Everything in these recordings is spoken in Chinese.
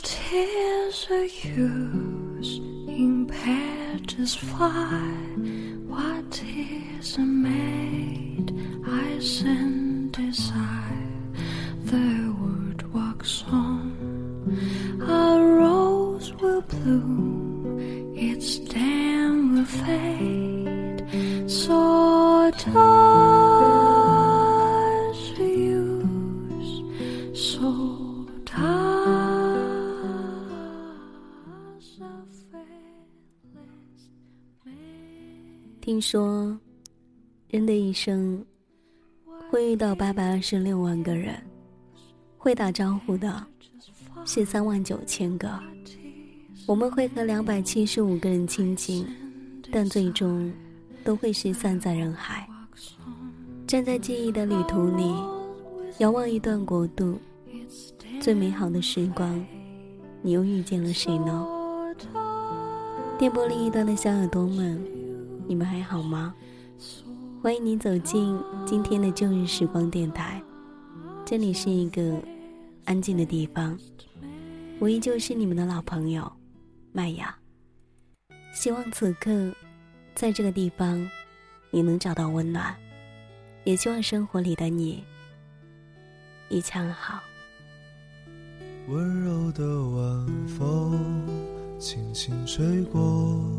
Is the use in patches fly? What is a maid I send desire? The word walks on, a rose will bloom, its stem will fade. So does 说，人的一生会遇到八百二十六万个人，会打招呼的是三万九千个。我们会和两百七十五个人亲近，但最终都会失散在人海。站在记忆的旅途里，遥望一段国度，最美好的时光，你又遇见了谁呢？电波另一端的小耳朵们，你们还好吗？欢迎你走进今天的旧日时光电台，这里是一个安静的地方，我依旧是你们的老朋友麦雅。希望此刻，在这个地方，你能找到温暖，也希望生活里的你一切好。温柔的晚风轻轻吹过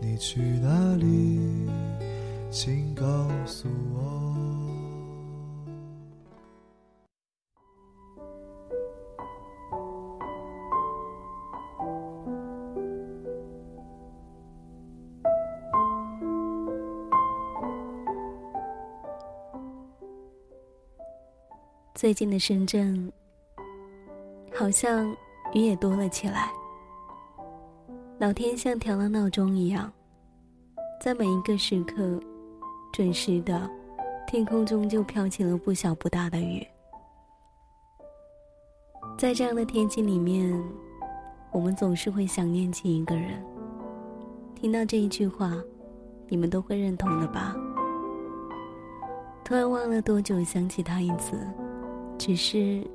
你去哪里？请告诉我。最近的深圳，好像雨也多了起来。老天像调了闹钟一样，在每一个时刻，准时的，天空中就飘起了不小不大的雨。在这样的天气里面，我们总是会想念起一个人。听到这一句话，你们都会认同的吧？突然忘了多久想起他一次，只是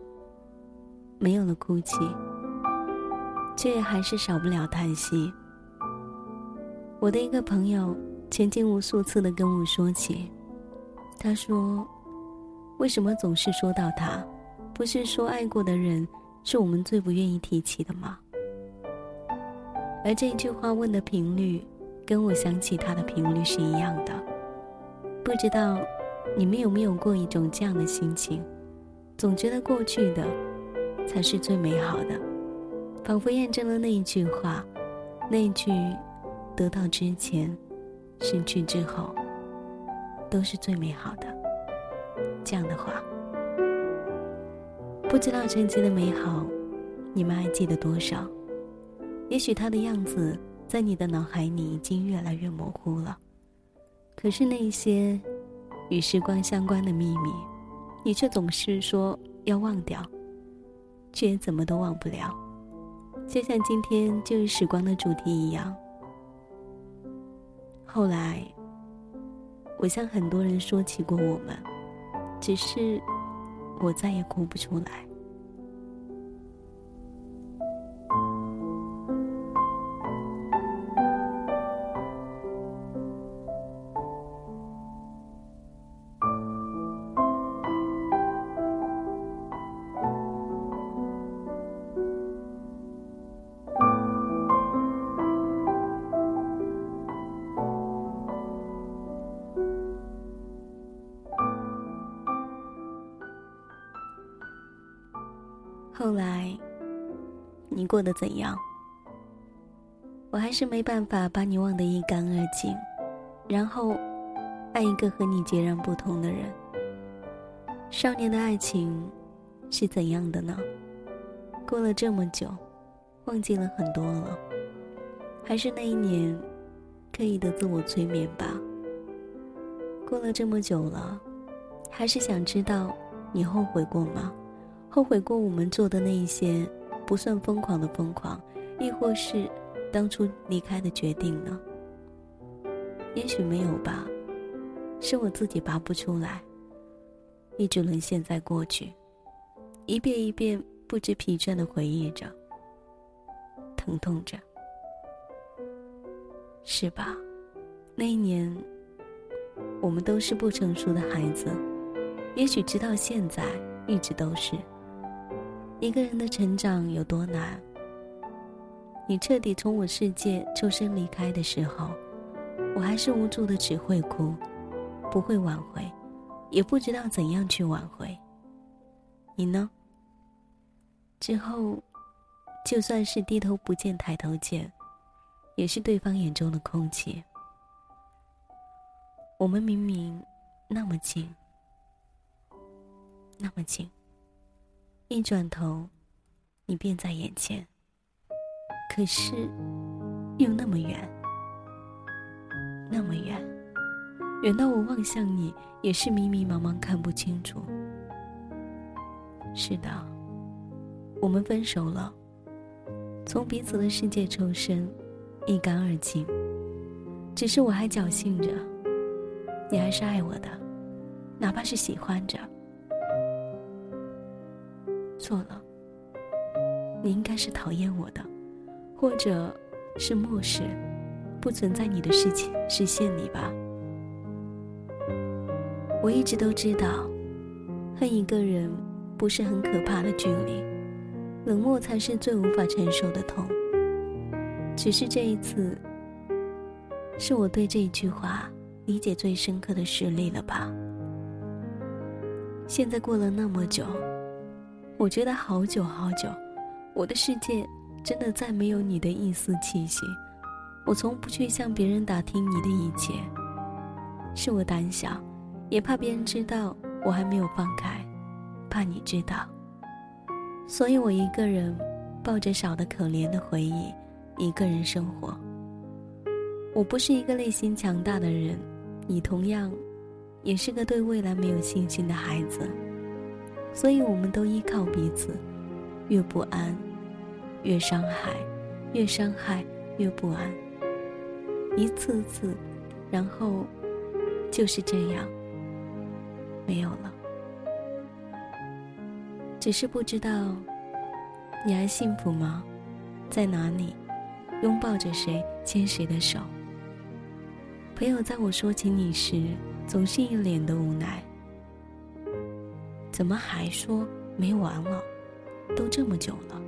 没有了哭泣。却还是少不了叹息。我的一个朋友前经无数次的跟我说起，他说：“为什么总是说到他？不是说爱过的人是我们最不愿意提起的吗？”而这句话问的频率，跟我想起他的频率是一样的。不知道你们有没有过一种这样的心情，总觉得过去的才是最美好的。仿佛验证了那一句话，那一句“得到之前，失去之后，都是最美好的”这样的话。不知道曾经的美好，你们还记得多少？也许他的样子在你的脑海里已经越来越模糊了，可是那些与时光相关的秘密，你却总是说要忘掉，却怎么都忘不了。就像今天旧日时光的主题一样，后来，我向很多人说起过我们，只是我再也哭不出来。后来，你过得怎样？我还是没办法把你忘得一干二净，然后爱一个和你截然不同的人。少年的爱情是怎样的呢？过了这么久，忘记了很多了，还是那一年刻意的自我催眠吧。过了这么久了，还是想知道你后悔过吗？后悔过我们做的那一些不算疯狂的疯狂，亦或是当初离开的决定呢？也许没有吧，是我自己拔不出来，一直沦陷在过去，一遍一遍不知疲倦的回忆着，疼痛着，是吧？那一年。我们都是不成熟的孩子，也许直到现在一直都是。一个人的成长有多难？你彻底从我世界抽身离开的时候，我还是无助的，只会哭，不会挽回，也不知道怎样去挽回。你呢？之后，就算是低头不见抬头见，也是对方眼中的空气。我们明明那么近，那么近，一转头，你便在眼前。可是，又那么远，那么远，远到我望向你也是迷迷茫茫看不清楚。是的，我们分手了，从彼此的世界抽身，一干二净。只是我还侥幸着。你还是爱我的，哪怕是喜欢着。错了，你应该是讨厌我的，或者是漠视，不存在你的事情视线里吧。我一直都知道，恨一个人不是很可怕的距离，冷漠才是最无法承受的痛。只是这一次，是我对这一句话。理解最深刻的实力了吧？现在过了那么久，我觉得好久好久，我的世界真的再没有你的一丝气息。我从不去向别人打听你的一切，是我胆小，也怕别人知道我还没有放开，怕你知道，所以我一个人抱着少的可怜的回忆，一个人生活。我不是一个内心强大的人。你同样，也是个对未来没有信心的孩子，所以我们都依靠彼此，越不安，越伤害，越伤害越不安，一次次，然后就是这样，没有了。只是不知道，你还幸福吗？在哪里？拥抱着谁？牵谁的手？朋友在我说起你时，总是一脸的无奈。怎么还说没完了？都这么久了。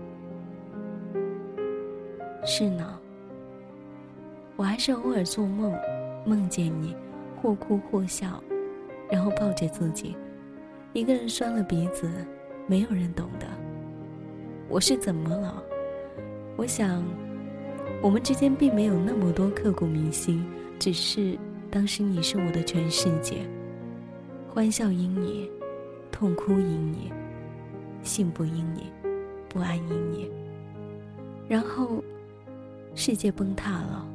是呢，我还是偶尔做梦，梦见你，或哭或笑，然后抱着自己，一个人酸了鼻子，没有人懂得。我是怎么了？我想，我们之间并没有那么多刻骨铭心。只是当时你是我的全世界，欢笑因你，痛哭因你，幸福因你，不安因你。然后，世界崩塌了，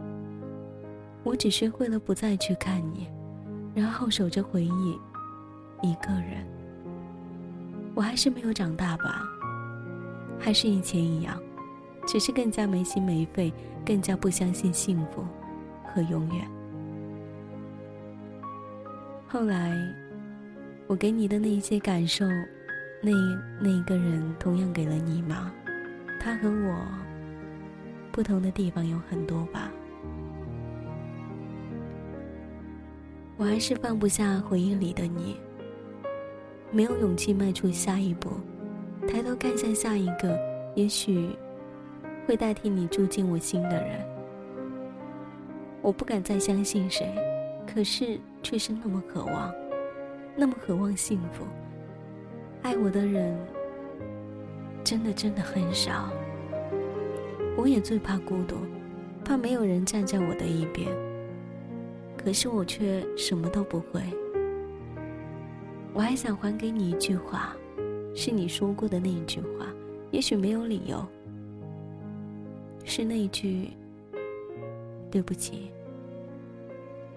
我只学会了不再去看你，然后守着回忆，一个人。我还是没有长大吧，还是以前一样，只是更加没心没肺，更加不相信幸福和永远。后来，我给你的那一些感受，那那一个人同样给了你吗？他和我不同的地方有很多吧。我还是放不下回忆里的你，没有勇气迈出下一步，抬头看向下一个，也许会代替你住进我心的人。我不敢再相信谁，可是。却是那么渴望，那么渴望幸福。爱我的人，真的真的很少。我也最怕孤独，怕没有人站在我的一边。可是我却什么都不会。我还想还给你一句话，是你说过的那一句话，也许没有理由。是那一句“对不起”。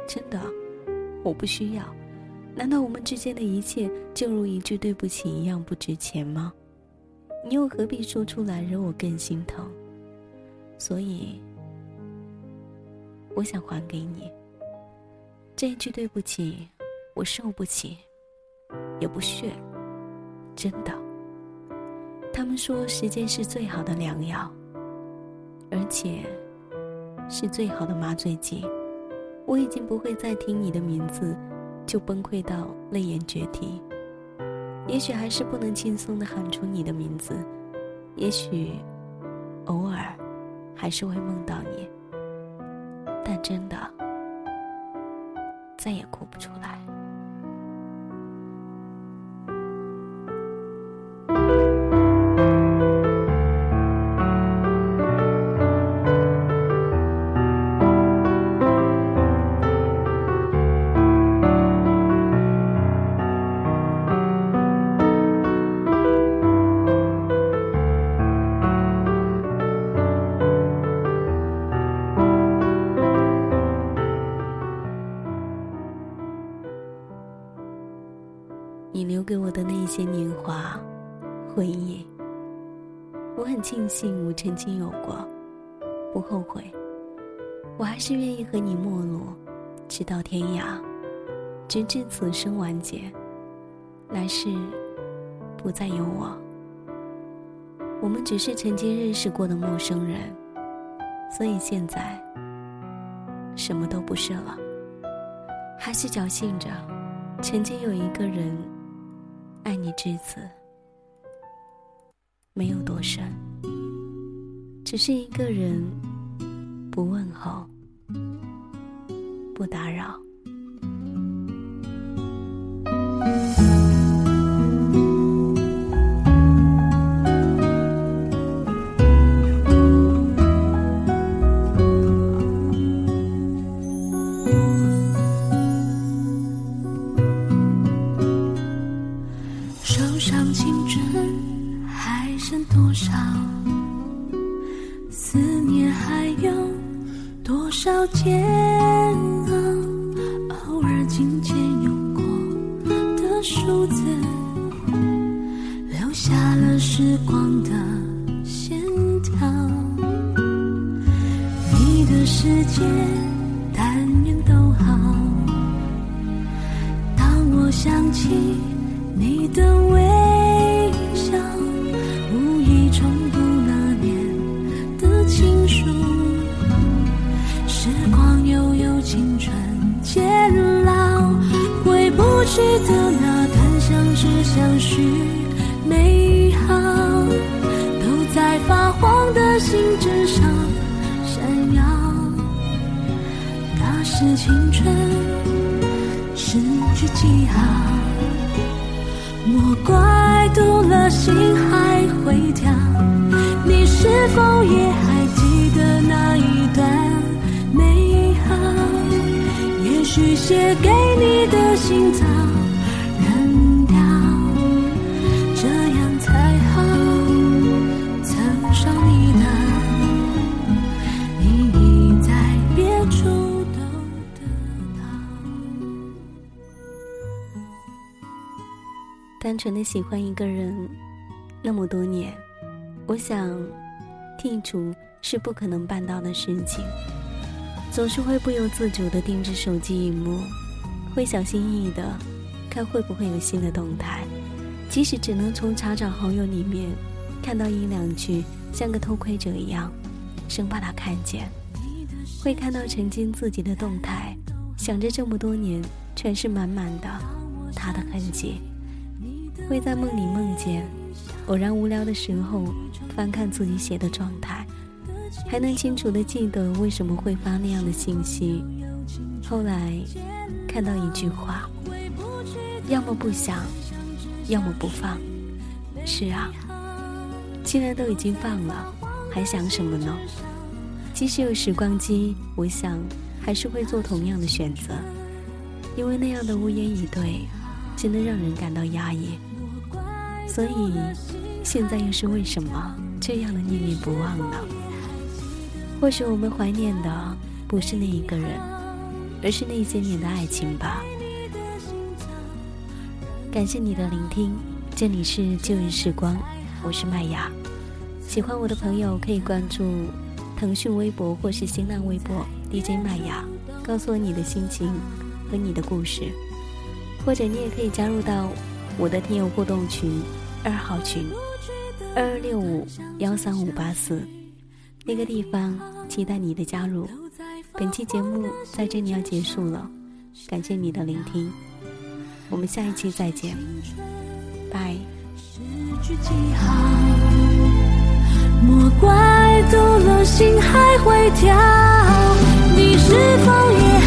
真的，我不需要。难道我们之间的一切就如一句“对不起”一样不值钱吗？你又何必说出来惹我更心疼？所以，我想还给你这一句“对不起”，我受不起，也不屑。真的，他们说时间是最好的良药，而且是最好的麻醉剂。我已经不会再听你的名字就崩溃到泪眼决堤。也许还是不能轻松的喊出你的名字，也许偶尔还是会梦到你，但真的再也哭不出来。些年华回忆，我很庆幸我曾经有过，不后悔。我还是愿意和你陌路，直到天涯，直至此生完结，来世不再有我。我们只是曾经认识过的陌生人，所以现在什么都不是了，还是侥幸着曾经有一个人。爱你至此，没有多深，只是一个人不问候，不打扰。时间但愿都好当我想起你的微笑无意重读那年的情书时光悠悠青春渐老回不去的那段相知相许。是青春失去记号，莫怪读了心还会跳。你是否也还记得那一段美好？也许写给你的信早。单纯的喜欢一个人那么多年，我想剔除是不可能办到的事情。总是会不由自主的盯着手机荧幕，会小心翼翼的看会不会有新的动态，即使只能从查找好友里面看到一两句，像个偷窥者一样，生怕他看见。会看到曾经自己的动态，想着这么多年全是满满的他的痕迹。会在梦里梦见，偶然无聊的时候翻看自己写的状态，还能清楚的记得为什么会发那样的信息。后来看到一句话，要么不想，要么不放。是啊，既然都已经放了，还想什么呢？即使有时光机，我想还是会做同样的选择，因为那样的无言以对，真的让人感到压抑。所以，现在又是为什么这样的念念不忘呢？或许我们怀念的不是那一个人，而是那些年的爱情吧。感谢你的聆听，这里是旧日时光，我是麦芽。喜欢我的朋友可以关注腾讯微博或是新浪微博 DJ 麦芽，告诉我你的心情和你的故事，或者你也可以加入到我的听友互动群二号群二二六五幺三五八四那个地方，期待你的加入。本期节目在这里要结束了，感谢你的聆听。我们下一期再见，拜。莫怪读了心还会跳。你是否也